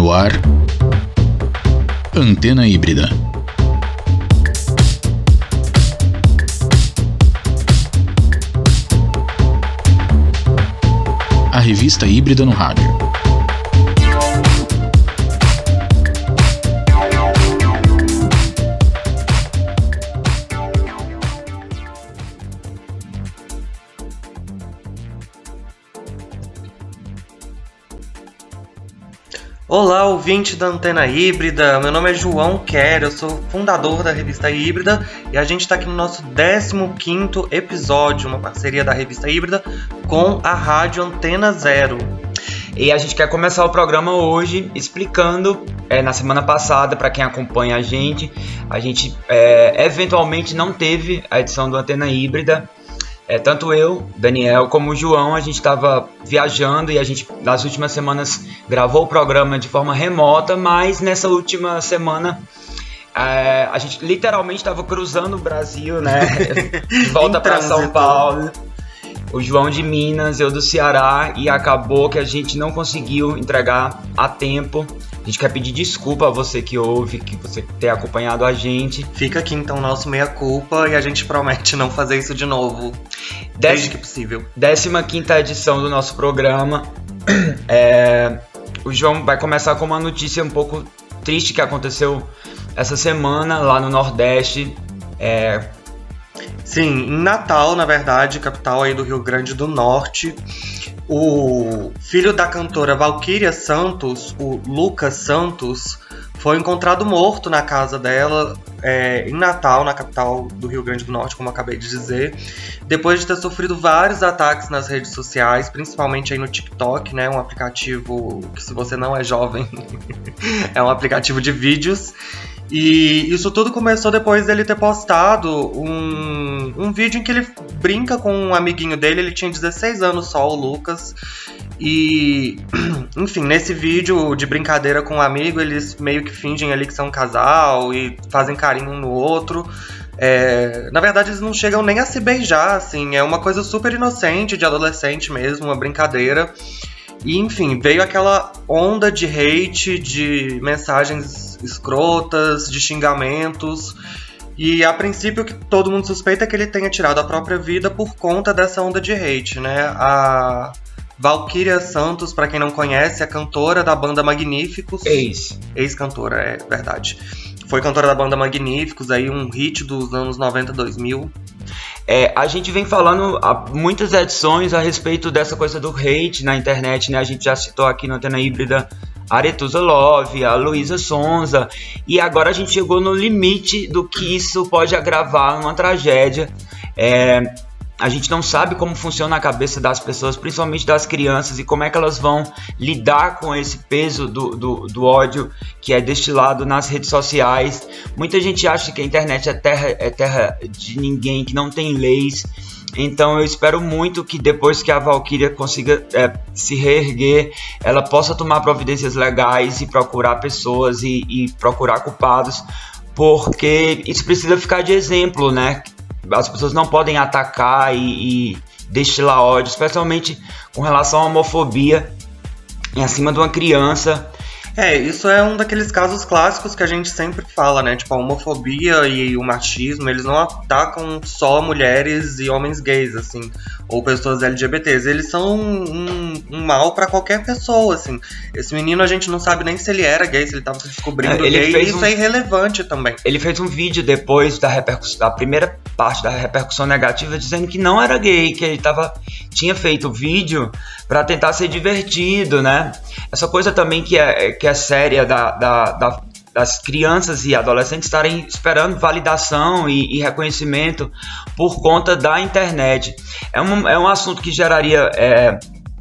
No ar, Antena Híbrida. A revista híbrida no rádio. Olá, ouvinte da Antena Híbrida. Meu nome é João Quer, eu sou fundador da revista Híbrida e a gente está aqui no nosso 15 episódio, uma parceria da revista Híbrida com a rádio Antena Zero. E a gente quer começar o programa hoje explicando, é, na semana passada, para quem acompanha a gente, a gente é, eventualmente não teve a edição do Antena Híbrida é, tanto eu, Daniel, como o João, a gente estava viajando e a gente, nas últimas semanas, gravou o programa de forma remota, mas nessa última semana é, a gente literalmente estava cruzando o Brasil, né? De volta para São Paulo. O João de Minas, eu do Ceará, e acabou que a gente não conseguiu entregar a tempo a gente quer pedir desculpa a você que ouve, que você tem acompanhado a gente. Fica aqui então nosso meia-culpa e a gente promete não fazer isso de novo. Desde que possível. 15 edição do nosso programa. É, o João vai começar com uma notícia um pouco triste que aconteceu essa semana lá no Nordeste. É, Sim, em Natal, na verdade, capital aí do Rio Grande do Norte, o filho da cantora Valquíria Santos, o Lucas Santos, foi encontrado morto na casa dela é, em Natal, na capital do Rio Grande do Norte, como acabei de dizer, depois de ter sofrido vários ataques nas redes sociais, principalmente aí no TikTok, né, um aplicativo que se você não é jovem, é um aplicativo de vídeos. E isso tudo começou depois dele ter postado um, um vídeo em que ele brinca com um amiguinho dele, ele tinha 16 anos só, o Lucas. E, enfim, nesse vídeo de brincadeira com um amigo, eles meio que fingem ali que são um casal e fazem carinho um no outro. É, na verdade, eles não chegam nem a se beijar, assim, é uma coisa super inocente, de adolescente mesmo, uma brincadeira. E enfim, veio aquela onda de hate, de mensagens escrotas, de xingamentos. E a princípio o que todo mundo suspeita é que ele tenha tirado a própria vida por conta dessa onda de hate, né? A Valkyria Santos, para quem não conhece, é cantora da banda Magníficos. Ex. Ex-cantora, é verdade. Foi cantora da banda Magníficos, aí um hit dos anos 90, 2000. É, a gente vem falando há muitas edições a respeito dessa coisa do hate na internet, né? A gente já citou aqui no Antena Híbrida a Love, a Luísa Sonza, e agora a gente chegou no limite do que isso pode agravar numa tragédia. É, a gente não sabe como funciona a cabeça das pessoas, principalmente das crianças, e como é que elas vão lidar com esse peso do, do, do, ódio que é destilado nas redes sociais. Muita gente acha que a internet é terra, é terra de ninguém, que não tem leis. Então eu espero muito que depois que a Valkyria consiga é, se reerguer, ela possa tomar providências legais e procurar pessoas e, e procurar culpados, porque isso precisa ficar de exemplo, né? As pessoas não podem atacar e, e destilar ódio, especialmente com relação à homofobia em acima de uma criança. É, isso é um daqueles casos clássicos que a gente sempre fala, né? Tipo, a homofobia e o machismo, eles não atacam só mulheres e homens gays, assim ou pessoas LGBTs. Eles são um, um mal para qualquer pessoa, assim. Esse menino a gente não sabe nem se ele era gay, se ele tava se descobrindo é, ele gay, fez isso um, é irrelevante também. Ele fez um vídeo depois da repercussão, da primeira parte da repercussão negativa, dizendo que não era gay, que ele tava, tinha feito o vídeo para tentar ser divertido, né? Essa coisa também que é, que é séria da, da, da das crianças e adolescentes estarem esperando validação e, e, reconhecimento por conta da internet. É um, é um assunto que geraria. É,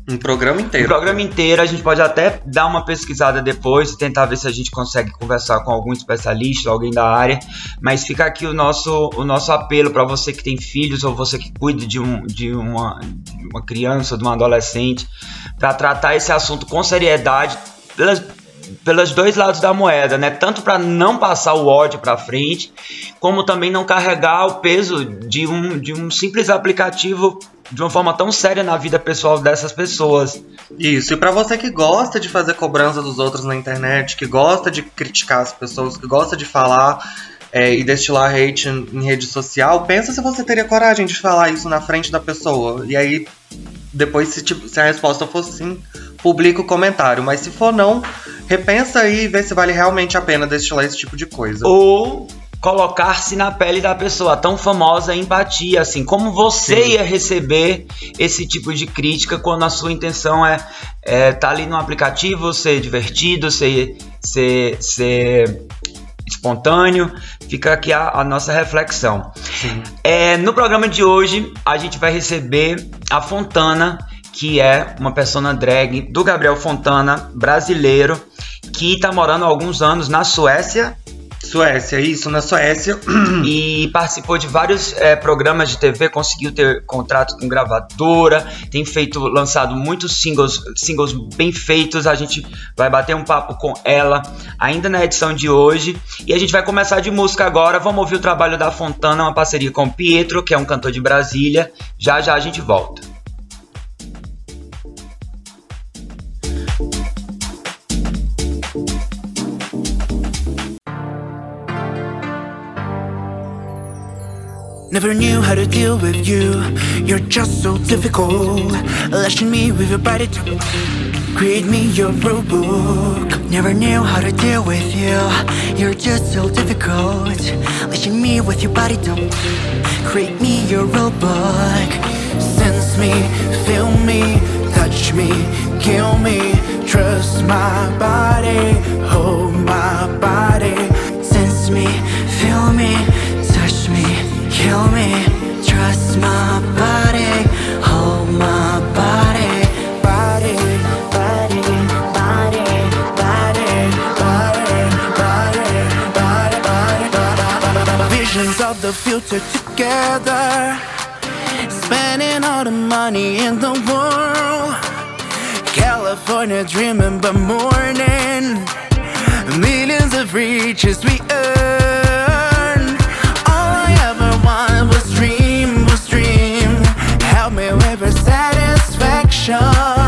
um programa inteiro. Um programa inteiro. A gente pode até dar uma pesquisada depois, tentar ver se a gente consegue conversar com algum especialista, alguém da área. Mas fica aqui o nosso, o nosso apelo para você que tem filhos ou você que cuida de, um, de, uma, de uma criança, de um adolescente, para tratar esse assunto com seriedade pelas, pelos dois lados da moeda, né? Tanto para não passar o ódio para frente, como também não carregar o peso de um, de um simples aplicativo de uma forma tão séria na vida pessoal dessas pessoas. Isso, e para você que gosta de fazer cobrança dos outros na internet, que gosta de criticar as pessoas, que gosta de falar é, e destilar hate em, em rede social, pensa se você teria coragem de falar isso na frente da pessoa. E aí, depois, se, tipo, se a resposta for sim, publica o comentário. Mas se for não, repensa aí e vê se vale realmente a pena destilar esse tipo de coisa. Ou colocar-se na pele da pessoa, tão famosa empatia, assim, como você Sim. ia receber esse tipo de crítica quando a sua intenção é, é tá ali no aplicativo, ser divertido, ser, ser, ser espontâneo. Fica aqui a, a nossa reflexão. É, no programa de hoje, a gente vai receber a Fontana, que é uma persona drag do Gabriel Fontana, brasileiro, que está morando há alguns anos na Suécia Suécia, isso, na Suécia. E participou de vários é, programas de TV, conseguiu ter contrato com gravadora, tem feito, lançado muitos singles, singles bem feitos. A gente vai bater um papo com ela ainda na edição de hoje. E a gente vai começar de música agora. Vamos ouvir o trabalho da Fontana, uma parceria com Pietro, que é um cantor de Brasília. Já já a gente volta. Never knew how to deal with you. You're just so difficult. Lashing me with your body to create me your rule book. Never knew how to deal with you. You're just so difficult. Lashing me with your body to create me your rule book. Sense me, feel me, touch me, kill me. Trust my body, hold my body. Sense me, feel me, me kill me Trust my body Hold my body Body, body, body Body, body, body Body, body, body Visions of the future together Spending all the money in the world California dreaming but morning Millions of riches we earn action.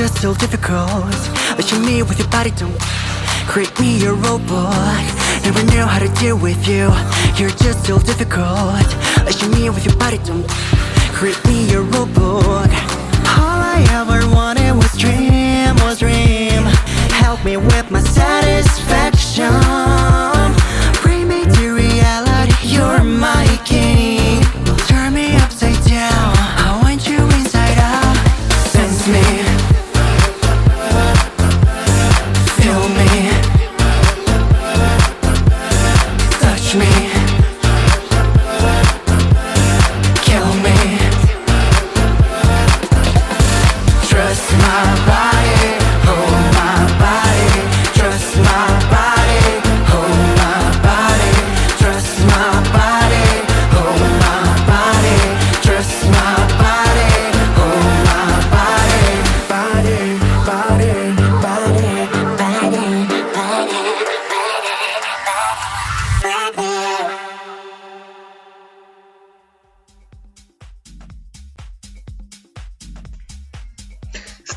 Just so difficult. Lashing me with your body don't Create me a robot. Never knew how to deal with you. You're just so difficult. Lashing me with your body don't Create me a robot. All I ever wanted was dream, was dream. Help me with my satisfaction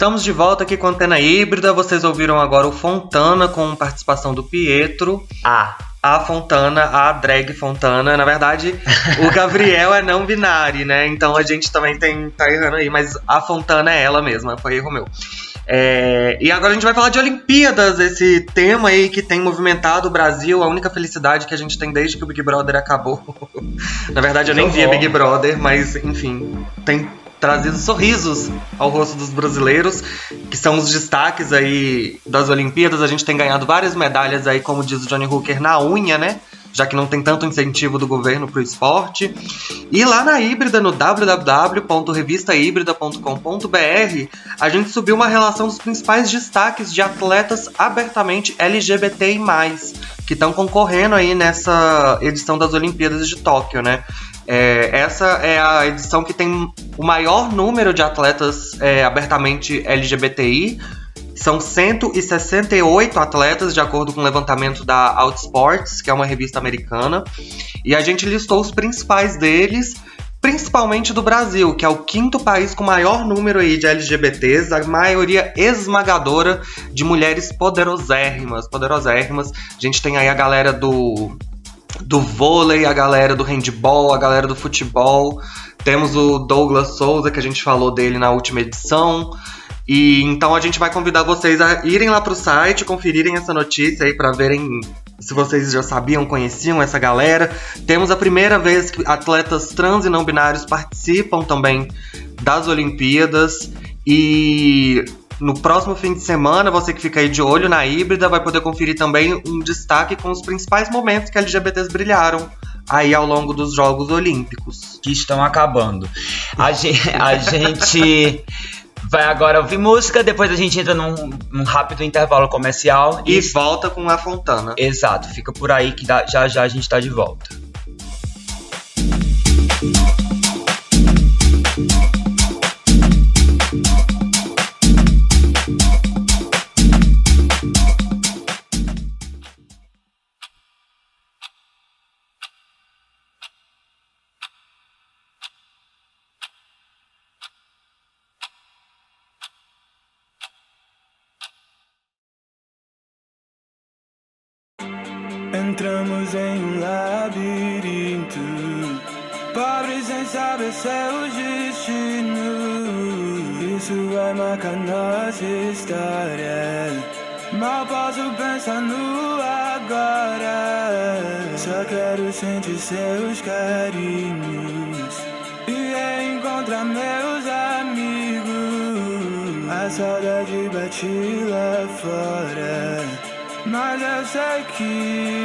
Estamos de volta aqui com a Antena Híbrida. Vocês ouviram agora o Fontana com participação do Pietro. Ah, A Fontana, a drag Fontana. Na verdade, o Gabriel é não binário, né? Então a gente também tem, tá errando aí, mas a Fontana é ela mesma, foi erro meu. É, e agora a gente vai falar de Olimpíadas, esse tema aí que tem movimentado o Brasil, a única felicidade que a gente tem desde que o Big Brother acabou. Na verdade, eu nem via Big Brother, mas enfim, tem trazido sorrisos ao rosto dos brasileiros, que são os destaques aí das Olimpíadas. A gente tem ganhado várias medalhas aí, como diz o Johnny Hooker, na unha, né? já que não tem tanto incentivo do governo para o esporte. E lá na Híbrida, no www.revistahíbrida.com.br, a gente subiu uma relação dos principais destaques de atletas abertamente LGBTI+, que estão concorrendo aí nessa edição das Olimpíadas de Tóquio, né? É, essa é a edição que tem o maior número de atletas é, abertamente LGBTI, são 168 atletas, de acordo com o levantamento da Outsports, que é uma revista americana. E a gente listou os principais deles, principalmente do Brasil, que é o quinto país com maior número aí de LGBTs, a maioria esmagadora de mulheres poderosérrimas, poderosérrimas. A gente tem aí a galera do do vôlei, a galera do handball, a galera do futebol. Temos o Douglas Souza, que a gente falou dele na última edição. E então a gente vai convidar vocês a irem lá pro site, conferirem essa notícia aí para verem se vocês já sabiam, conheciam essa galera. Temos a primeira vez que atletas trans e não binários participam também das Olimpíadas e no próximo fim de semana, você que fica aí de olho na híbrida vai poder conferir também um destaque com os principais momentos que LGBTs brilharam aí ao longo dos Jogos Olímpicos. Que estão acabando. A gente, a gente vai agora ouvir música, depois a gente entra num, num rápido intervalo comercial. E, e, volta com a Fontana. Exato, fica por aí que dá, já já a gente tá de volta. take it.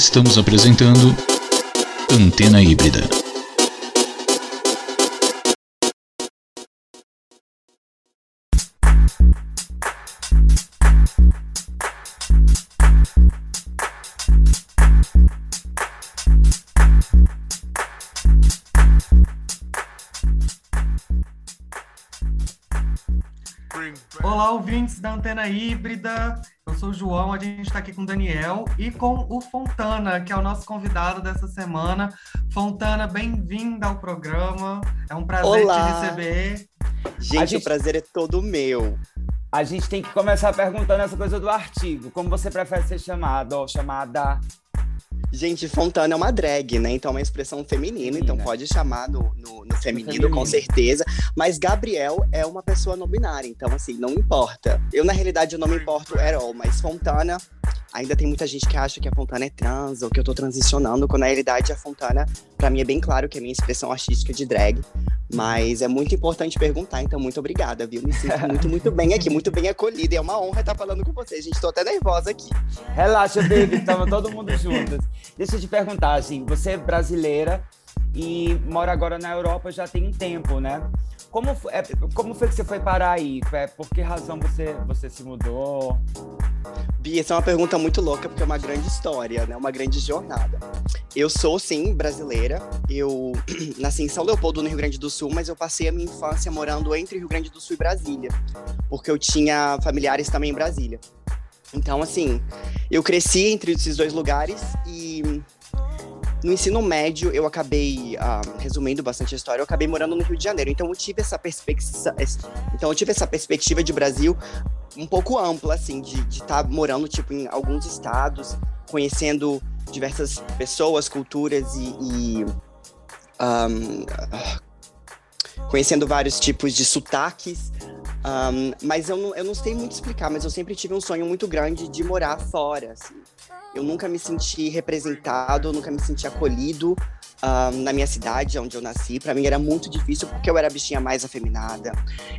Estamos apresentando Antena Híbrida. Olá, ouvintes da Antena Híbrida. Eu sou o João, a gente está aqui com o Daniel e com o Fontana, que é o nosso convidado dessa semana. Fontana, bem-vinda ao programa. É um prazer Olá. te receber. Gente, gente- o prazer é todo meu. A gente tem que começar perguntando essa coisa do artigo. Como você prefere ser chamado ou chamada? Gente, Fontana é uma drag, né? Então é uma expressão feminina, então pode chamar no, no, no feminino, feminino. com certeza. Mas Gabriel é uma pessoa não binária, então assim, não importa. Eu, na realidade, eu não me importo at all, mas Fontana, ainda tem muita gente que acha que a Fontana é trans ou que eu tô transicionando, quando na realidade a Fontana, pra mim, é bem claro que é minha expressão artística de drag. Mas é muito importante perguntar, então muito obrigada, viu? Me sinto muito, muito bem aqui, muito bem acolhida. E é uma honra estar falando com vocês, gente. Tô até nervosa aqui. Relaxa, baby, estamos todo mundo juntos. Deixa eu te perguntar, assim, você é brasileira e mora agora na Europa já tem um tempo, né? Como, é, como foi que você foi parar aí? É, por que razão você, você se mudou? Bia, essa é uma pergunta muito louca, porque é uma grande história, né? Uma grande jornada. Eu sou, sim, brasileira. Eu nasci em São Leopoldo, no Rio Grande do Sul, mas eu passei a minha infância morando entre Rio Grande do Sul e Brasília, porque eu tinha familiares também em Brasília. Então, assim, eu cresci entre esses dois lugares e no ensino médio eu acabei, ah, resumindo bastante a história, eu acabei morando no Rio de Janeiro. Então eu tive essa perspectiva, então eu tive essa perspectiva de Brasil um pouco ampla, assim, de estar morando, tipo, em alguns estados, conhecendo diversas pessoas, culturas e... e, ah, conhecendo vários tipos de sotaques. ahn, mas eu não, eu não sei muito explicar, mas eu sempre tive um sonho muito grande de morar fora, assim. Eu nunca me senti representado, nunca me senti acolhido ahn, na minha cidade, onde eu nasci. Pra mim era muito difícil, porque eu era a bichinha mais afeminada.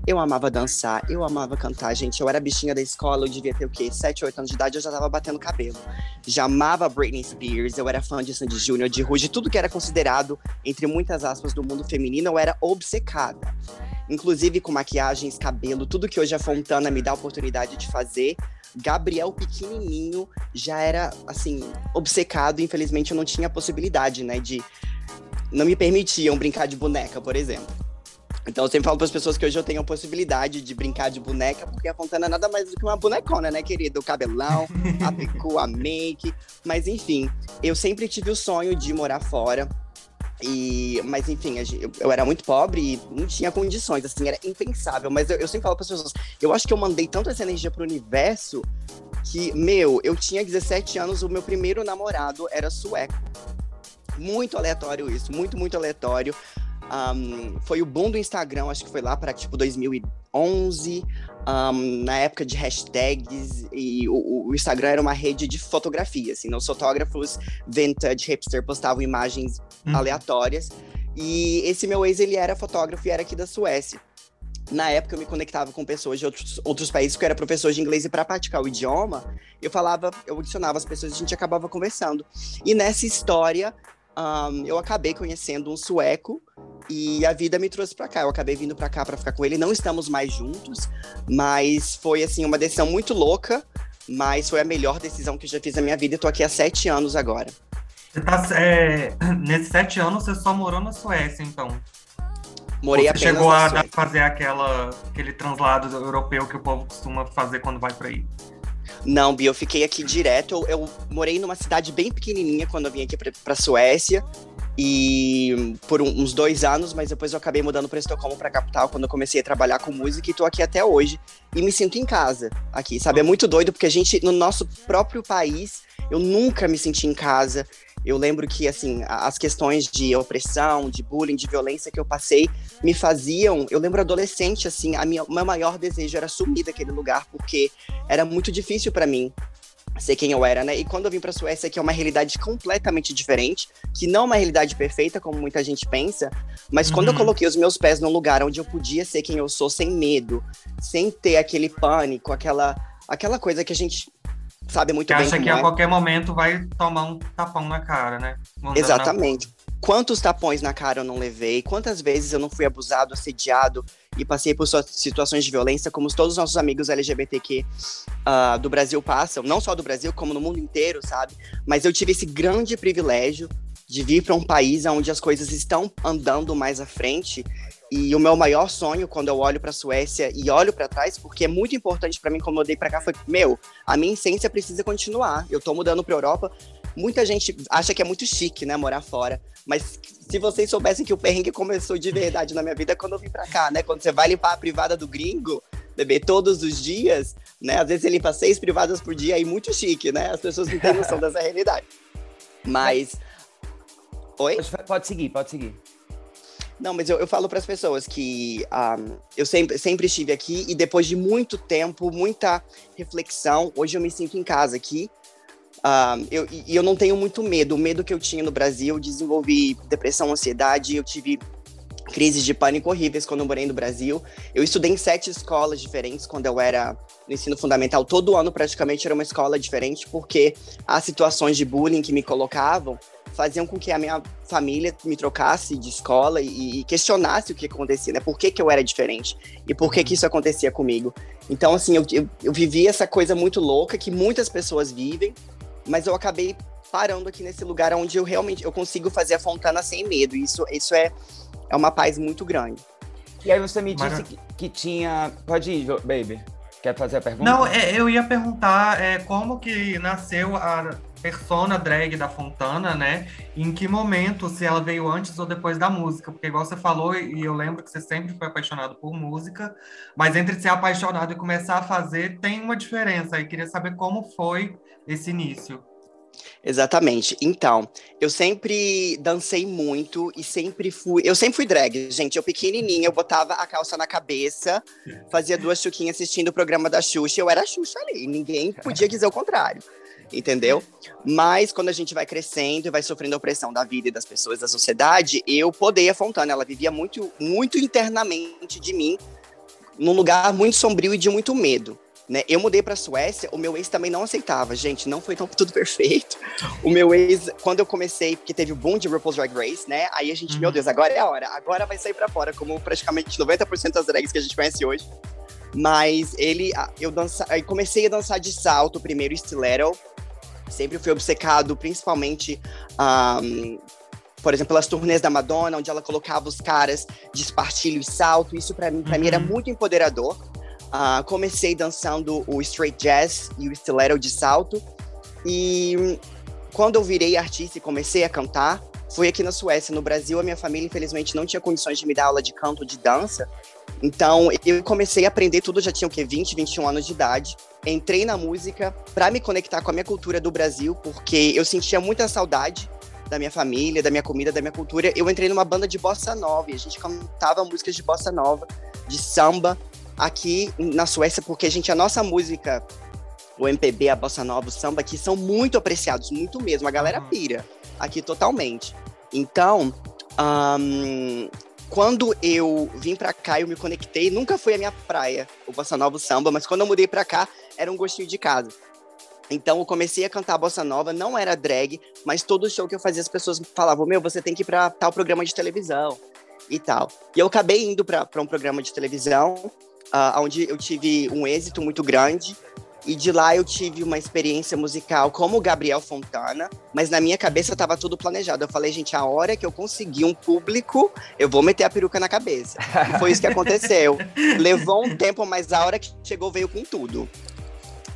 Eu amava dançar, eu amava cantar, gente. Eu era a bichinha da escola, eu devia ter o quê? 7, 8 anos de idade, eu já tava batendo cabelo. Já amava Britney Spears, eu era fã de Sandy Júnior, de Rouge, tudo que era considerado, entre muitas aspas, do mundo feminino, eu era obcecada. Inclusive com maquiagens, cabelo, tudo que hoje a Fontana me dá a oportunidade de fazer. Gabriel pequenininho já era, assim, obcecado. Infelizmente eu não tinha a possibilidade, né, de... Não me permitiam brincar de boneca, por exemplo. Então eu sempre falo para as pessoas que hoje eu tenho a possibilidade de brincar de boneca, porque a Fontana é nada mais do que uma bonecona, né, querido? O cabelão, a pecu, a make. Mas enfim, eu sempre tive o sonho de morar fora. E, mas enfim, eu, era muito pobre e não tinha condições, assim, era impensável. Mas eu, eu sempre falo para as pessoas, eu acho que eu mandei tanto essa energia pro universo que, meu, eu tinha 17 anos, o meu primeiro namorado era sueco. Muito aleatório isso, muito, muito aleatório. Ahn, foi o boom do Instagram, acho que foi lá para tipo 2011, ahn, na época de hashtags, e o, o Instagram era uma rede de fotografia, assim, os fotógrafos vintage, hipster, postavam imagens Hum. aleatórias. E esse meu ex, ele era fotógrafo e era aqui da Suécia. Na época, eu me conectava com pessoas de outros, outros países, porque eu era professor de inglês e para praticar o idioma, eu falava, eu adicionava as pessoas e a gente acabava conversando. E nessa história, ahn, eu acabei conhecendo um sueco e a vida me trouxe para cá. Eu acabei vindo para cá para ficar com ele. Não estamos mais juntos, mas foi assim uma decisão muito louca. Mas foi a melhor decisão que eu já fiz na minha vida. e tô aqui há sete anos agora. Você tá, é, nesses sete anos, você só morou na Suécia, então. Morei você apenas chegou a fazer aquela, aquele translado europeu que o povo costuma fazer quando vai pra aí. Não, Bia, eu fiquei aqui direto. Eu, eu morei numa cidade bem pequenininha quando eu vim aqui pra, pra Suécia. E por uns dois anos, mas depois eu acabei mudando pra Estocolmo, pra capital, quando eu comecei a trabalhar com música e tô aqui até hoje. E me sinto em casa aqui, sabe? É muito doido, porque a gente, no nosso próprio país, eu nunca me senti em casa. Eu lembro que, assim, a- as questões de opressão, de bullying, de violência que eu passei me faziam. Eu lembro adolescente, assim, a minha, meu maior desejo era sumir daquele lugar, porque era muito difícil pra mim ser quem eu era, né? E quando eu vim pra Suécia, que é uma realidade completamente diferente, que não é uma realidade perfeita, como muita gente pensa, mas quando eu Uhum. coloquei os meus pés num lugar onde eu podia ser quem eu sou sem medo, sem ter aquele pânico, aquela, aquela coisa que a gente sabe muito que bem acha que é. a qualquer momento vai tomar um tapão na cara, né? Andando na Exatamente. Quantos tapões na cara eu não levei? Quantas vezes eu não fui abusado, assediado e passei por situações de violência, como todos os nossos amigos LGBTQ ah, do Brasil passam, não só do Brasil, como no mundo inteiro, sabe? Mas eu tive esse grande privilégio de vir para um país onde as coisas estão andando mais à frente. E o meu maior sonho, quando eu olho para a Suécia e olho para trás, porque é muito importante para mim, como eu dei para cá, foi: meu, a minha essência precisa continuar. Eu tô mudando para Europa. Muita gente acha que é muito chique, né, morar fora. Mas se vocês soubessem que o perrengue começou de verdade na minha vida quando eu vim pra cá, né? Quando você vai limpar a privada do gringo, beber todos os dias, né? Às vezes você limpa seis privadas por dia, aí muito chique, né? As pessoas não têm noção dessa realidade. Mas. Oi? Pode, pode seguir, pode seguir. Não, mas eu, eu falo para as pessoas que um, eu sempre, sempre estive aqui e depois de muito tempo, muita reflexão, hoje eu me sinto em casa aqui. Um, eu, e eu não tenho muito medo. O medo que eu tinha no Brasil, eu desenvolvi depressão, ansiedade, eu tive crises de pânico horríveis quando eu morei no Brasil. Eu estudei em sete escolas diferentes quando eu era no ensino fundamental. Todo ano, praticamente, era uma escola diferente, porque as situações de bullying que me colocavam faziam com que a minha família me trocasse de escola e, e questionasse o que acontecia, né? Por que, que eu era diferente e por que, que isso acontecia comigo. Então, assim, eu, eu, eu vivi essa coisa muito louca que muitas pessoas vivem, mas eu acabei parando aqui nesse lugar onde eu realmente eu consigo fazer a Fontana sem medo. Isso, isso é, é uma paz muito grande. E aí você me disse que, que tinha. Pode ir, baby. Quer fazer a pergunta? Não, é, eu ia perguntar é, como que nasceu a persona drag da Fontana, né? Em que momento, se ela veio antes ou depois da música? Porque igual você falou, e eu lembro que você sempre foi apaixonado por música, mas entre ser apaixonado e começar a fazer tem uma diferença. E queria saber como foi esse início. Exatamente. Então, eu sempre dancei muito e sempre fui. Eu sempre fui drag, gente. Eu pequenininha, eu botava a calça na cabeça, fazia duas chuquinhas assistindo o programa da Xuxa. Eu era Xuxa ali. Ninguém podia dizer o contrário. Entendeu? Mas quando a gente vai crescendo e vai sofrendo a opressão da vida e das pessoas da sociedade, eu podei a Fontana. Ela vivia muito, muito internamente de mim, num lugar muito sombrio e de muito medo. Né? Eu mudei pra Suécia, o meu ex também não aceitava. Gente, não foi tão tudo perfeito. O meu ex, quando eu comecei, porque teve o boom de RuPaul's Drag Race, né? Aí a gente, meu Deus, agora é a hora. Agora vai sair pra fora, como praticamente 90% das drags que a gente conhece hoje. Mas ele, eu dança, aí comecei a dançar de salto primeiro, stiletto. Sempre fui obcecado, principalmente, ahm, por exemplo, pelas turnês da Madonna, onde ela colocava os caras de espartilho e salto. Isso pra mim, pra mim era Uhum. muito empoderador. Ah, comecei dançando o straight jazz e o stiletto de salto. E quando eu virei artista e comecei a cantar, foi aqui na Suécia. No Brasil, a minha família, infelizmente, não tinha condições de me dar aula de canto, de dança. Então, eu comecei a aprender tudo, já tinha o quê? 20, 21 anos de idade. Entrei na música para me conectar com a minha cultura do Brasil, porque eu sentia muita saudade da minha família, da minha comida, da minha cultura. Eu entrei numa banda de bossa nova e a gente cantava músicas de bossa nova, de samba, aqui na Suécia, porque, gente, a nossa música, o MPB, a bossa nova, o samba aqui são muito apreciados, muito mesmo. A galera Uhum. pira aqui totalmente. Então, ahn, quando eu vim pra cá, eu me conectei. Nunca foi a minha praia, o bossa nova, o samba, mas quando eu mudei pra cá, era um gostinho de casa. Então eu comecei a cantar bossa nova, não era drag, mas todo show que eu fazia as pessoas falavam: "Meu, você tem que ir pra tal programa de televisão" e tal. E eu acabei indo pra um programa de televisão, ah, onde eu tive um êxito muito grande. E de lá eu tive uma experiência musical como o Gabriel Fontana, mas na minha cabeça tava tudo planejado. Eu falei, gente, a hora que eu conseguir um público, eu vou meter a peruca na cabeça. E foi isso que aconteceu. Levou um tempo, mas a hora que chegou veio com tudo.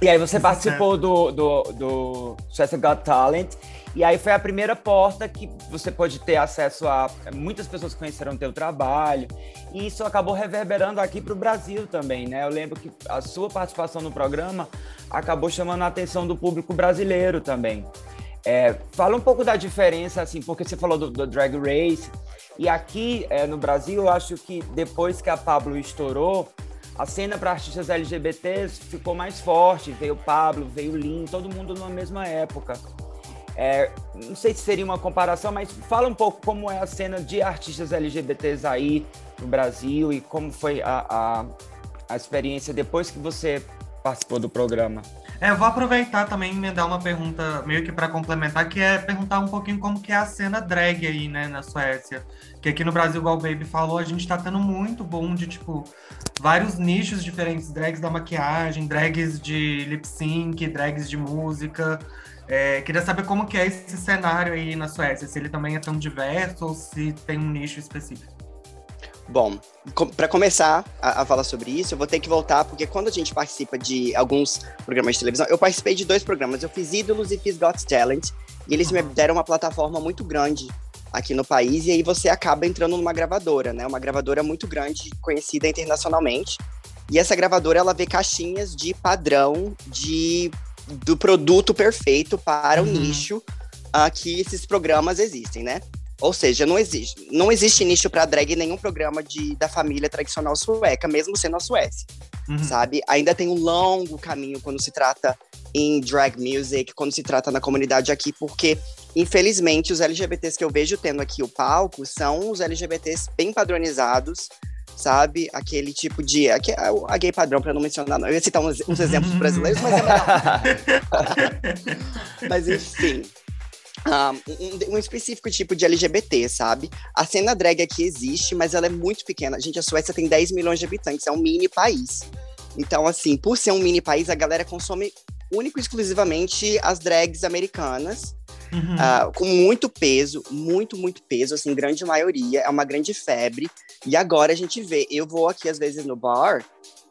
E aí você participou do, do, do Suécia Got Talent. E aí foi a primeira porta que você pôde ter acesso a muitas pessoas conheceram o teu trabalho. E isso acabou reverberando aqui para o Brasil também, né? Eu lembro que a sua participação no programa acabou chamando a atenção do público brasileiro também. É, fala um pouco da diferença, assim, porque você falou do, do Drag Race. E aqui é, no Brasil, eu acho que depois que a Pablo estourou, a cena para artistas LGBTs ficou mais forte. Veio Pablo, veio Lin, todo mundo na mesma época. É, não sei se seria uma comparação, mas fala um pouco como é a cena de artistas LGBTs aí no Brasil e como foi a, a, a experiência depois que você participou do programa. É, eu vou aproveitar também e emendar uma pergunta meio que para complementar, que é perguntar um pouquinho como que é a cena drag aí, né, na Suécia. Que aqui no Brasil, igual o Baby falou, a gente tá tendo muito boom de, tipo, vários nichos diferentes, drags da maquiagem, drags de lip sync, drags de música. É, queria saber como que é esse cenário aí na Suécia, se ele também é tão diverso ou se tem um nicho específico. Bom, com, para começar a, a, falar sobre isso, eu vou ter que voltar, porque quando a gente participa de alguns programas de televisão, eu participei de dois programas. Eu fiz Ídolos e fiz Got Talent, e eles me deram uma plataforma muito grande aqui no país, e aí você acaba entrando numa gravadora, né? Uma gravadora muito grande, conhecida internacionalmente. E essa gravadora, ela vê caixinhas de padrão de, do produto perfeito para uhum. o nicho uh, que esses programas existem, né? Ou seja, não existe, não existe nicho para drag em nenhum programa de, da família tradicional sueca, mesmo sendo a Suécia, uhum. sabe? Ainda tem um longo caminho quando se trata em drag music, quando se trata na comunidade aqui, porque infelizmente os LGBTs que eu vejo tendo aqui o palco são os LGBTs bem padronizados, sabe? Aquele tipo de. Aqui, a, a gay padrão, para não mencionar, não. Eu ia citar uns, uns exemplos brasileiros, mas é Mas enfim um, um, específico tipo de LGBT, sabe? A cena drag aqui existe, mas ela é muito pequena. Gente, a Suécia tem 10 milhões de habitantes, é um mini país. Então, assim, por ser um mini país, a galera consome único e exclusivamente as drags americanas. Uhum. Uh, com muito peso, muito, muito peso, assim, grande maioria, é uma grande febre. E agora a gente vê, eu vou aqui às vezes no bar,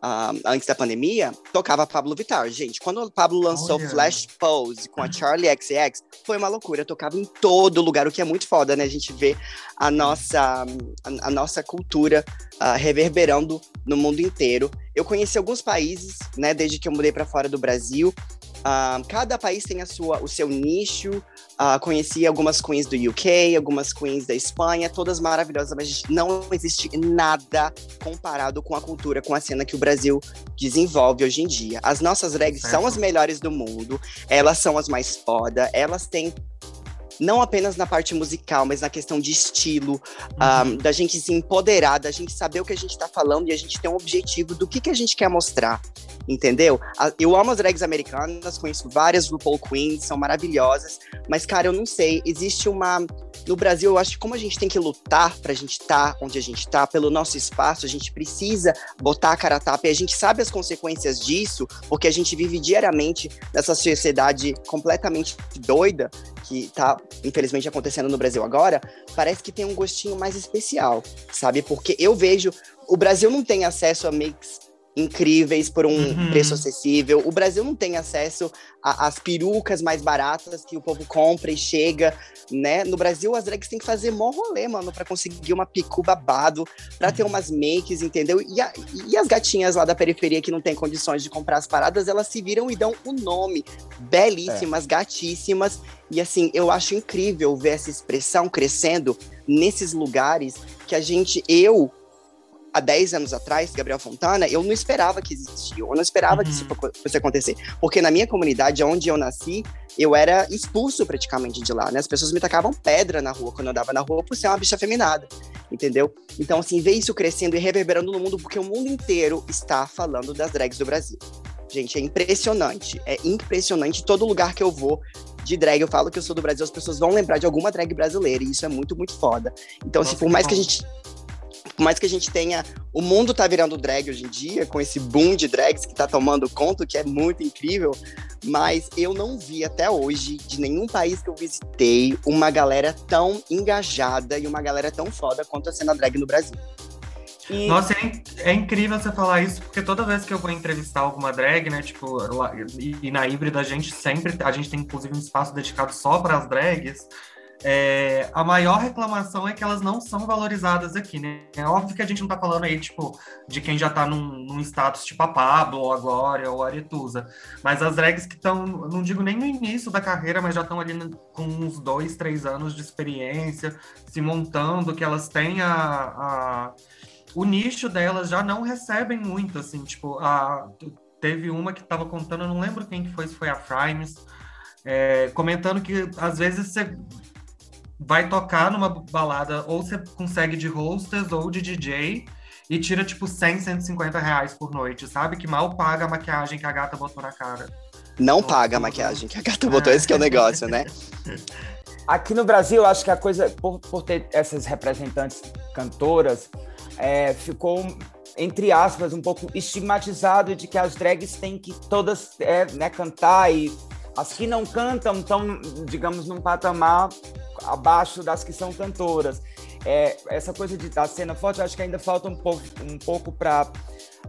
uh, antes da pandemia, tocava Pablo Vittar. Gente, quando o Pablo lançou Olha. Flash Pose com a Charlie XX, foi uma loucura. Tocava em todo lugar, o que é muito foda, né? A gente vê a nossa, a, a nossa cultura uh, reverberando no mundo inteiro. Eu conheci alguns países, né, desde que eu mudei para fora do Brasil. Uh, cada país tem a sua, o seu nicho. Uh, conheci algumas queens do UK, algumas queens da Espanha, todas maravilhosas, mas não existe nada comparado com a cultura, com a cena que o Brasil desenvolve hoje em dia. As nossas drags são as melhores do mundo, elas são as mais foda, elas têm não apenas na parte musical, mas na questão de estilo, uhum. um, da gente se empoderar, da gente saber o que a gente tá falando e a gente ter um objetivo do que, que a gente quer mostrar, entendeu? Eu amo as drags americanas, conheço várias RuPaul Queens, são maravilhosas, mas, cara, eu não sei, existe uma. No Brasil, eu acho que como a gente tem que lutar pra gente estar tá onde a gente tá, pelo nosso espaço, a gente precisa botar a cara a tapa e a gente sabe as consequências disso, porque a gente vive diariamente nessa sociedade completamente doida que tá, infelizmente, acontecendo no Brasil agora, parece que tem um gostinho mais especial, sabe? Porque eu vejo. O Brasil não tem acesso a mix incríveis por um uhum. preço acessível. O Brasil não tem acesso às perucas mais baratas que o povo compra e chega, né? No Brasil, as drags têm que fazer mó rolê, mano, pra conseguir uma picu babado, pra ter umas makes, entendeu? E, a, e as gatinhas lá da periferia que não tem condições de comprar as paradas, elas se viram e dão o um nome. Belíssimas, é. gatíssimas. E assim, eu acho incrível ver essa expressão crescendo nesses lugares que a gente, eu, há 10 anos atrás, Gabriel Fontana, eu não esperava que existia, eu não esperava uhum. que isso uhum. fosse acontecer. Porque na minha comunidade, onde eu nasci, eu era expulso praticamente de lá, né? As pessoas me tacavam pedra na rua quando eu andava na rua por ser uma bicha feminada, entendeu? Então, assim, ver isso crescendo e reverberando no mundo, porque o mundo inteiro está falando das drags do Brasil. Gente, é impressionante, é impressionante. Todo lugar que eu vou, de drag, eu falo que eu sou do Brasil, as pessoas vão lembrar de alguma drag brasileira, e isso é muito, muito foda. Então, assim, Nossa, assim, por mais que, que a gente por mais que a gente tenha. O mundo tá virando drag hoje em dia, com esse boom de drags que tá tomando conta, que é muito incrível. Mas eu não vi até hoje, de nenhum país que eu visitei, uma galera tão engajada e uma galera tão foda quanto a cena drag no Brasil. E... Nossa, é, é, incrível você falar isso, porque toda vez que eu vou entrevistar alguma drag, né, tipo, lá, e, e, na híbrida a gente sempre, a gente tem inclusive um espaço dedicado só para as drags, é, a maior reclamação é que elas não são valorizadas aqui, né? É óbvio que a gente não tá falando aí, tipo, de quem já tá num, num status tipo a Pablo, ou a Glória, ou a Aretusa. Mas as drags que estão, não digo nem no início da carreira, mas já estão ali com uns dois, três anos de experiência, se montando, que elas têm a, a o nicho delas já não recebem muito, assim, tipo, a, teve uma que estava contando, eu não lembro quem que foi, se foi a Frimes, é, comentando que às vezes você vai tocar numa balada, ou você consegue de hostess ou de DJ, e tira tipo 100, 150 reais por noite, sabe? Que mal paga a maquiagem que a gata botou na cara. Não paga a maquiagem, que a gata botou esse que é o negócio, né? Aqui no Brasil, eu acho que a coisa, por, por ter essas representantes cantoras, é, ficou, entre aspas, um pouco estigmatizado de que as drags têm que todas é, né, cantar e as que não cantam estão, digamos, num patamar abaixo das que são cantoras. É, essa coisa de da cena forte, acho que ainda falta um pouco, um pouco para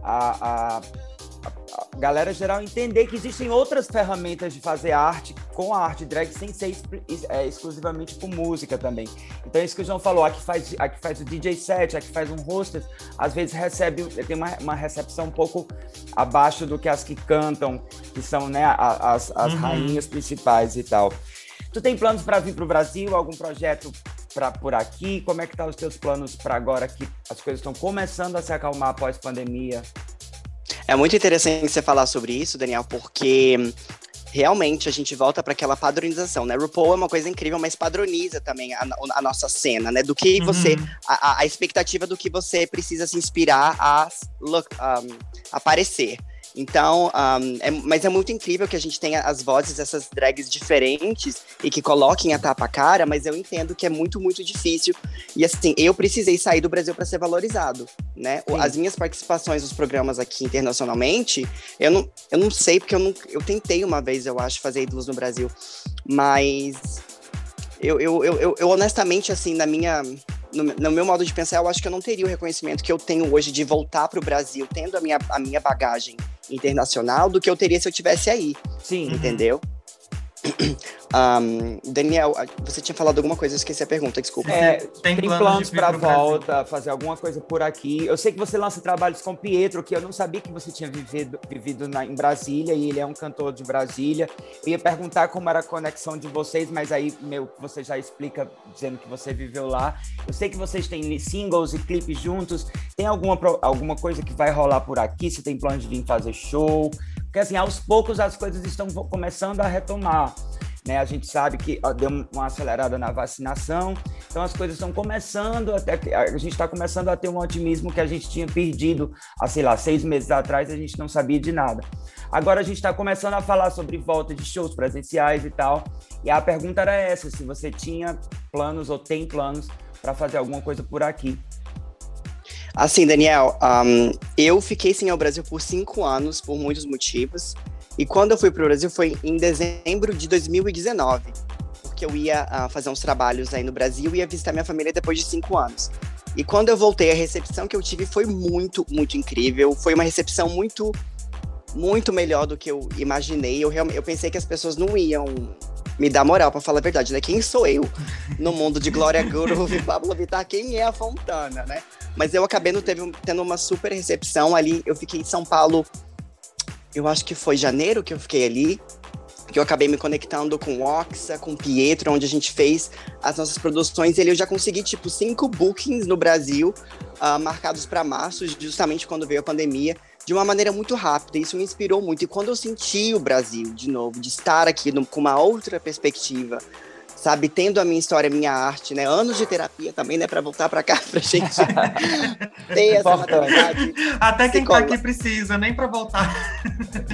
a, a a galera geral entender que existem outras ferramentas de fazer arte com a arte drag sem ser é, exclusivamente com música também. Então, isso que o João falou, a que faz, a que faz o DJ set, a que faz um hostess, às vezes recebe, tem uma, uma recepção um pouco abaixo do que as que cantam, que são né, as, as uhum. rainhas principais e tal. Tu tem planos para vir para o Brasil? Algum projeto para por aqui? Como é que tá os teus planos para agora que as coisas estão começando a se acalmar após pandemia? É muito interessante você falar sobre isso, Daniel, porque realmente a gente volta para aquela padronização, né? RuPaul é uma coisa incrível, mas padroniza também a, a nossa cena, né? Do que uhum. você. A, a, expectativa do que você precisa se inspirar a look, um, aparecer. Então, um, é, mas é muito incrível que a gente tenha as vozes dessas drags diferentes e que coloquem a tapa cara, mas eu entendo que é muito, muito difícil. E assim, eu precisei sair do Brasil para ser valorizado, né? Sim. As minhas participações nos programas aqui internacionalmente, eu não, eu não sei, porque eu, não, eu tentei uma vez, eu acho, fazer ídolos no Brasil, mas eu, eu, eu, eu, honestamente, assim, na minha no, no, meu modo de pensar, eu acho que eu não teria o reconhecimento que eu tenho hoje de voltar para o Brasil, tendo a minha, a minha bagagem internacional, do que eu teria se eu tivesse aí. Sim. Entendeu? Um, Daniel, você tinha falado alguma coisa, eu esqueci a pergunta, desculpa. É, tem, tem planos, para volta, fazer alguma coisa por aqui. Eu sei que você lança trabalhos com Pietro, que eu não sabia que você tinha vivido, vivido na, em Brasília, e ele é um cantor de Brasília. Eu ia perguntar como era a conexão de vocês, mas aí meu, você já explica dizendo que você viveu lá. Eu sei que vocês têm singles e clipes juntos. Tem alguma, alguma coisa que vai rolar por aqui? Você tem planos de vir fazer show? Porque assim, aos poucos as coisas estão começando a retomar. Né? A gente sabe que deu uma acelerada na vacinação, então as coisas estão começando até a gente está começando a ter um otimismo que a gente tinha perdido há sei lá seis meses atrás a gente não sabia de nada. Agora a gente está começando a falar sobre volta de shows presenciais e tal. E a pergunta era essa: se você tinha planos ou tem planos para fazer alguma coisa por aqui. Assim, Daniel, um, eu fiquei sem ao Brasil por cinco anos, por muitos motivos. E quando eu fui para o Brasil foi em dezembro de 2019, porque eu ia uh, fazer uns trabalhos aí no Brasil e ia visitar minha família depois de cinco anos. E quando eu voltei, a recepção que eu tive foi muito, muito incrível. Foi uma recepção muito, muito melhor do que eu imaginei. Eu, eu pensei que as pessoas não iam me dar moral, para falar a verdade, né? Quem sou eu no mundo de Glória Groove Pablo Vittar? Quem é a Fontana, né? Mas eu acabei no, teve, tendo uma super recepção ali. Eu fiquei em São Paulo eu acho que foi janeiro que eu fiquei ali, que eu acabei me conectando com Oxa, com Pietro, onde a gente fez as nossas produções. E ali eu já consegui, tipo, cinco bookings no Brasil, uh, marcados para março, justamente quando veio a pandemia, de uma maneira muito rápida. Isso me inspirou muito. E quando eu senti o Brasil, de novo, de estar aqui no, com uma outra perspectiva, sabe, tendo a minha história, a minha arte, né, anos de terapia também, né, para voltar para cá pra gente ter essa maturidade. Até quem tá aqui precisa, nem para voltar.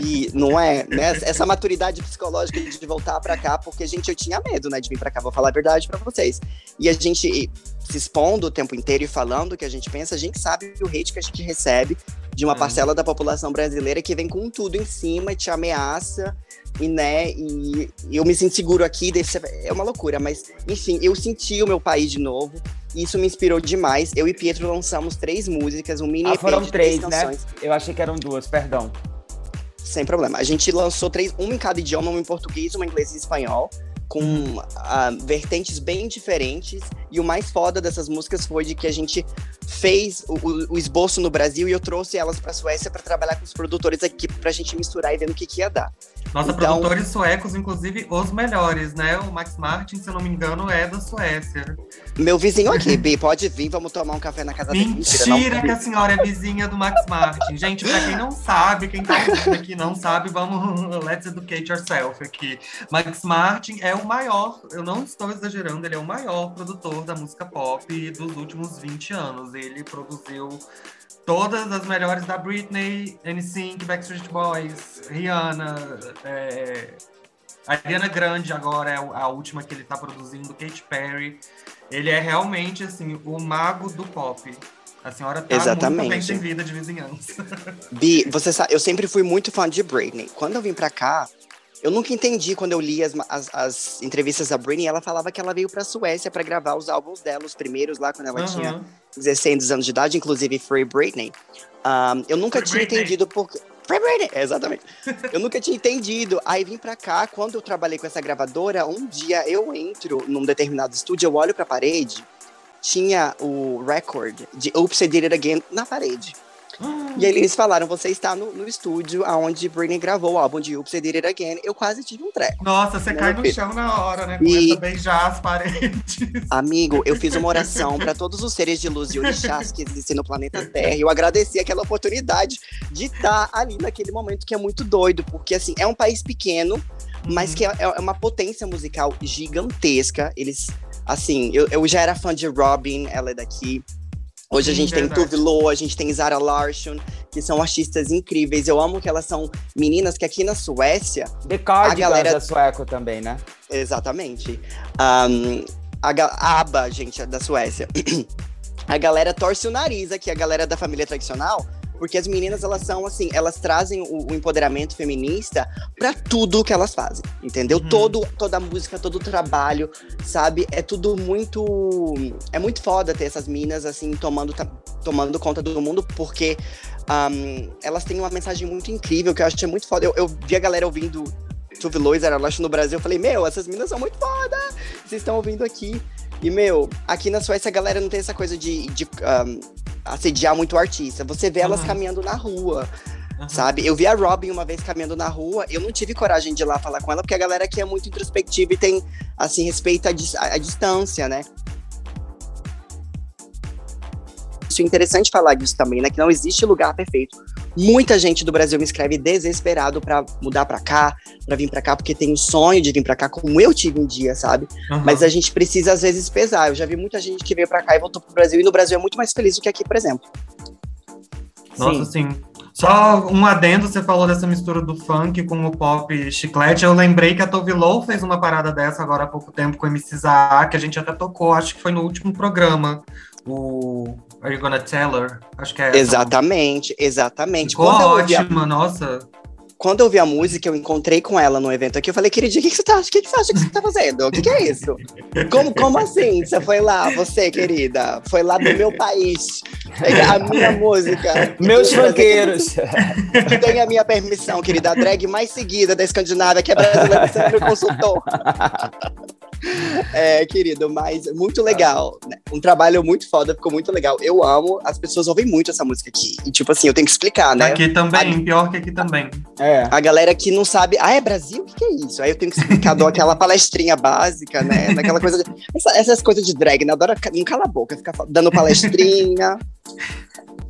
E não é, né, essa maturidade psicológica de voltar para cá, porque gente, eu tinha medo, né, de vir para cá, vou falar a verdade para vocês. E a gente se expondo o tempo inteiro e falando o que a gente pensa, a gente sabe o hate que a gente recebe de uma hum. parcela da população brasileira que vem com tudo em cima e te ameaça e né, e eu me sinto seguro aqui, desse, é uma loucura, mas enfim, eu senti o meu país de novo. E isso me inspirou demais. Eu e Pietro lançamos três músicas, um mini ah, foram três, três né? Eu achei que eram duas, perdão. Sem problema. A gente lançou três, uma em cada idioma, uma em português, uma em inglês e espanhol com uh, vertentes bem diferentes. E o mais foda dessas músicas foi de que a gente fez o, o esboço no Brasil e eu trouxe elas para Suécia para trabalhar com os produtores aqui para a gente misturar e ver no que, que ia dar. Nossa, então, produtores suecos, inclusive os melhores, né? O Max Martin, se eu não me engano, é da Suécia. Meu vizinho aqui, Bi, pode vir, vamos tomar um café na casa dele. Mentira, Mentira que a senhora é vizinha do Max Martin. Gente, para quem não sabe, quem tá aqui não sabe, vamos let's educate yourself aqui. Max Martin é o maior, eu não estou exagerando, ele é o maior produtor da música pop dos últimos 20 anos. Ele produziu todas as melhores da Britney, NSYNC, Backstreet Boys, Rihanna, é, Ariana Grande agora é a última que ele tá produzindo, Katy Perry. Ele é realmente, assim, o mago do pop. A senhora tá Exatamente. muito bem servida de vizinhança. Bi, você sabe, eu sempre fui muito fã de Britney. Quando eu vim pra cá, eu nunca entendi quando eu li as, as, as entrevistas da Britney, ela falava que ela veio pra Suécia para gravar os álbuns dela, os primeiros lá, quando ela Uhum. tinha 16 anos de idade, inclusive Free Britney. Um, eu nunca Free tinha Britney. entendido por Free Britney, é, exatamente. eu nunca tinha entendido. Aí vim pra cá, quando eu trabalhei com essa gravadora, um dia eu entro num determinado estúdio, eu olho pra parede, tinha o record de Oops, I Did It Again na parede. E aí eles falaram, você está no, no estúdio onde Britney gravou o álbum de Oops, I Did It Again. Eu quase tive um treco. Nossa, você Não, cai no chão na hora, né? E- Começa a beijar as paredes. Amigo, eu fiz uma oração para todos os seres de luz e orixás que existem no planeta Terra. E eu agradeci aquela oportunidade de estar ali naquele momento que é muito doido, porque assim, é um país pequeno, mas que é, é uma potência musical gigantesca. Eles, assim, eu, eu já era fã de Robin, ela é daqui. Hoje a gente tem verdade. Tove Lo, a gente tem Zara Larsson, que são artistas incríveis. Eu amo que elas são meninas que aqui na Suécia The Cardigans galera- é sueco também, né? Exatamente. Um, a, ga- a ABBA, gente, é da Suécia. a galera torce o nariz aqui, a galera da família tradicional, porque as meninas, elas são assim, elas trazem o, o empoderamento feminista pra tudo que elas fazem, entendeu? Uhum. Todo, toda a música, todo o trabalho, sabe? É tudo muito... É muito foda ter essas minas, assim, tomando, ta- tomando conta do mundo, porque um, elas têm uma mensagem muito incrível, que eu acho que é muito foda. Eu, eu vi a galera ouvindo Tuve Lois, era no Brasil, eu falei, meu, essas meninas são muito foda! Vocês estão ouvindo aqui. E, meu, aqui na Suécia a galera não tem essa coisa de, de um, assediar muito o artista. Você vê elas Uhum. caminhando na rua, Uhum. sabe? Eu vi a Robin uma vez caminhando na rua, eu não tive coragem de ir lá falar com ela, porque a galera aqui é muito introspectiva e tem, assim, dis- à- à distância, né? Isso é interessante falar disso também, né? Que não existe lugar perfeito. Muita gente do Brasil me escreve desesperado pra mudar pra cá, pra vir pra cá, porque tem o sonho de vir pra cá, como eu tive um dia, sabe? Uhum. Mas a gente precisa, às vezes, pesar. Eu já vi muita gente que veio pra cá e voltou pro Brasil, e no Brasil é muito mais feliz do que aqui, por exemplo. Nossa, sim. Só um adendo, você falou dessa mistura do funk com o pop chiclete. Eu lembrei que a Tove Lo fez uma parada dessa agora há pouco tempo com o MC Zaha, que a gente até tocou, acho que foi no último programa. O Are You Gonna Tell Her? Acho que é essa. Exatamente, exatamente. Ficou Quando eu, ouvi a, ótima, nossa. quando eu ouvi a música, eu encontrei com ela no evento aqui. Eu falei, queridinha, o que, que você tá, o que, que você acha que você tá fazendo? O que, que é isso? Como, como assim? Você foi lá, você, querida? Foi lá do meu país. Pegar a minha música. Meus funkeiros. Tem a minha permissão, querida. A drag mais seguida da Escandinávia, que é brasileira, você me consultou. É, querido, mas muito legal. né? Um trabalho muito foda, ficou muito legal. Eu amo, as pessoas ouvem muito essa música aqui. E, tipo assim, eu tenho que explicar, né? Aqui também, pior que aqui também. É. A galera que não sabe, ah, é Brasil? O que, que é isso? Aí eu tenho que explicar, dou aquela palestrinha básica, né? Daquela coisa. De, essa- essas coisas de drag, né? Adora ca- não cala a boca, ficar dando palestrinha.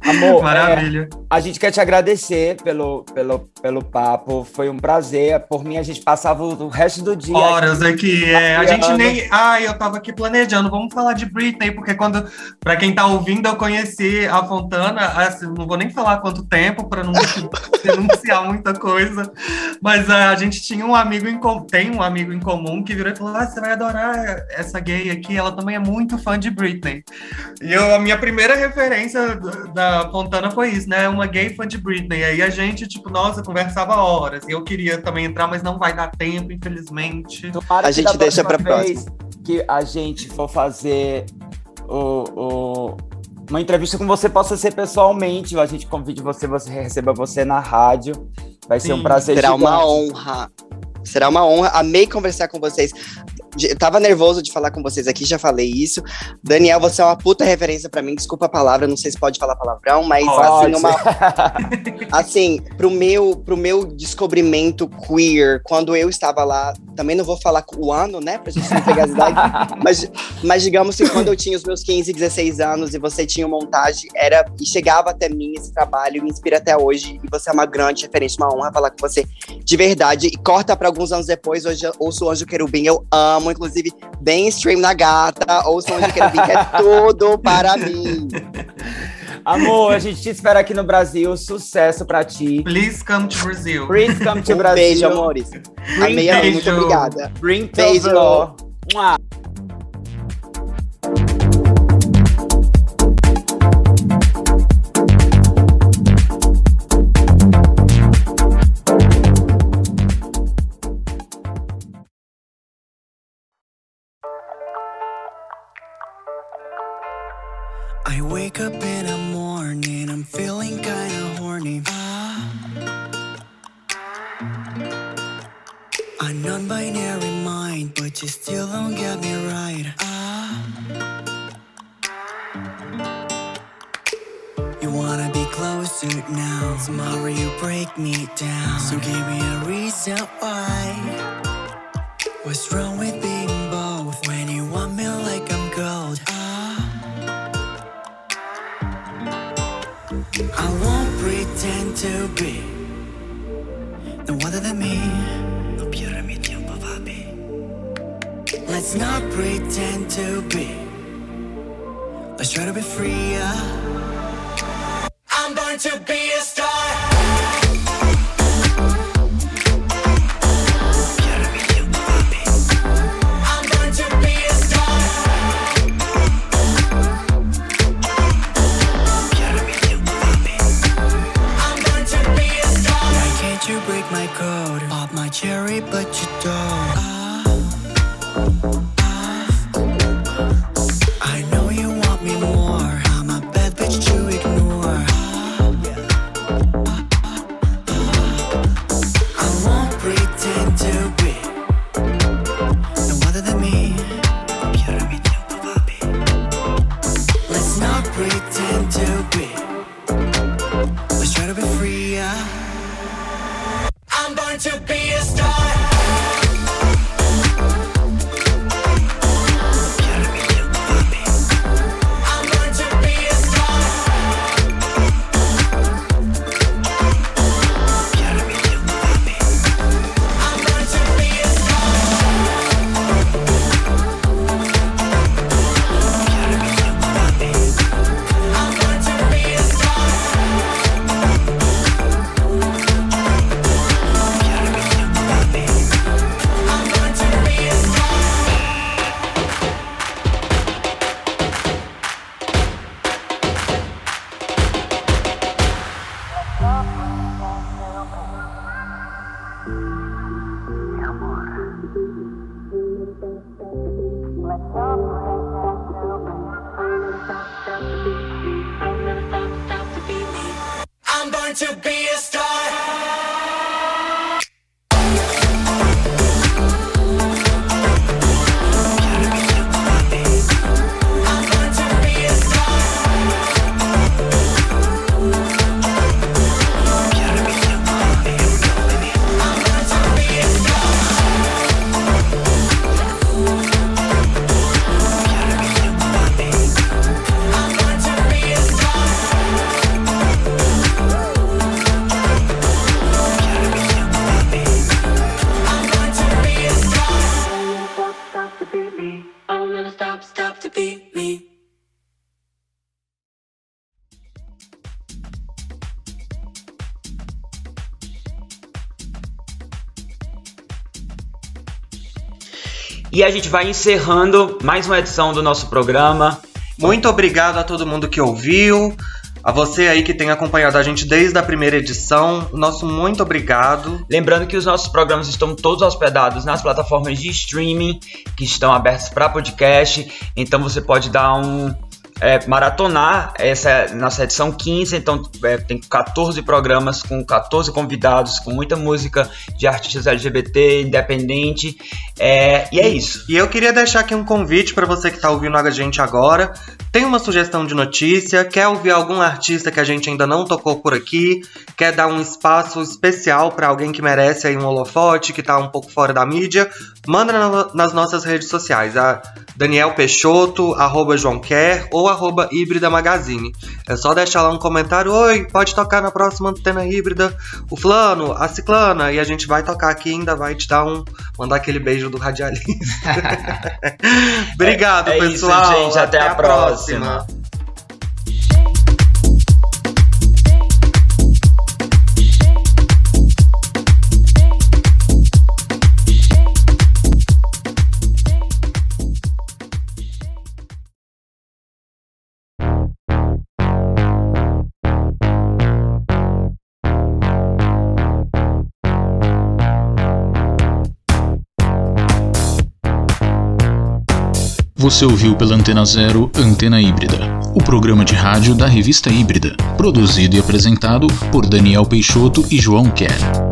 Amor, é, Maravilha. a gente quer te agradecer pelo, pelo, pelo papo. Foi um prazer. Por mim, a gente passava o resto do dia. Horas aqui. É, a gente nem. Ai, eu tava aqui planejando. Vamos falar de Britney, porque quando. Pra quem tá ouvindo, eu conheci a Fontana. Assim, não vou nem falar quanto tempo pra não denunciar muita coisa. Mas ah, a gente tinha um amigo em comum. Tem um amigo em comum que virou e falou: Ah, você vai adorar essa gay aqui. Ela também é muito fã de Britney. E eu, a minha primeira referência da da Fontana foi isso, né? Uma gay fã de Britney. Aí a gente, tipo, nossa, conversava horas. E eu queria também entrar, mas não vai dar tempo, infelizmente. Tomara A gente deixa próxima pra vez Que a gente for fazer o, o- uma entrevista com você, possa ser pessoalmente. A gente convide você, você receba você na rádio. Vai ser um Sim, prazer Será uma gigante. honra. Será uma honra. Amei conversar com vocês. Eu tava nervoso de falar com vocês aqui, já falei isso. Daniel, você é uma puta referência pra mim. Desculpa a palavra, não sei se pode falar palavrão, mas assim, Pode. uma, assim, pro meu, pro meu descobrimento queer, quando eu estava lá, também não vou falar o ano, né, pra gente não pegar as idades, mas, mas digamos que quando eu tinha os meus 15, 16 anos e você tinha montagem, era, e chegava até mim esse trabalho, me inspira até hoje, e você é uma grande referência, uma honra falar com você de verdade, e corta pra alguns anos depois, hoje eu ouço o Anjo Querubim, eu amo, inclusive, bem stream na gata, ouço o Anjo Querubim, que é tudo para mim. Amor, a gente te espera aqui no Brasil. Sucesso pra ti. Please come to Brazil. Please come to Um Brasil. beijo, amores. Amei, amei, muito beijo. obrigada. Bring Beijo. Tovlo. I'm born to be a star. E a gente vai encerrando mais uma edição do nosso programa. Muito obrigado a todo mundo que ouviu. A você aí que tem acompanhado a gente desde a primeira edição. Nosso muito obrigado. Lembrando que os nossos programas estão todos hospedados nas plataformas de streaming que estão abertas para podcast. Então você pode dar um. É, maratonar essa é nossa edição 15. Então é, tem 14 programas com 14 convidados, com muita música de artistas LGBT, independente. É, e é isso. E eu queria deixar aqui um convite para você que está ouvindo a gente agora. Tem uma sugestão de notícia? Quer ouvir algum artista que a gente ainda não tocou por aqui? Quer dar um espaço especial para alguém que merece aí um holofote, que tá um pouco fora da mídia? Manda na- nas nossas redes sociais, a Daniel Peixoto, arroba João Quer ou arroba Híbrida Magazine. É só deixar lá um comentário, oi, pode tocar na próxima antena híbrida o fulano, a ciclana, e a gente vai tocar aqui ainda vai te dar um. mandar aquele beijo do radialista. Obrigado, É isso, pessoal. gente. Até a próxima. ます。さな。Você ouviu pela Antena Zero Antena Híbrida, o programa de rádio da revista Híbrida, produzido e apresentado por Daniel Peixoto e João Kerr.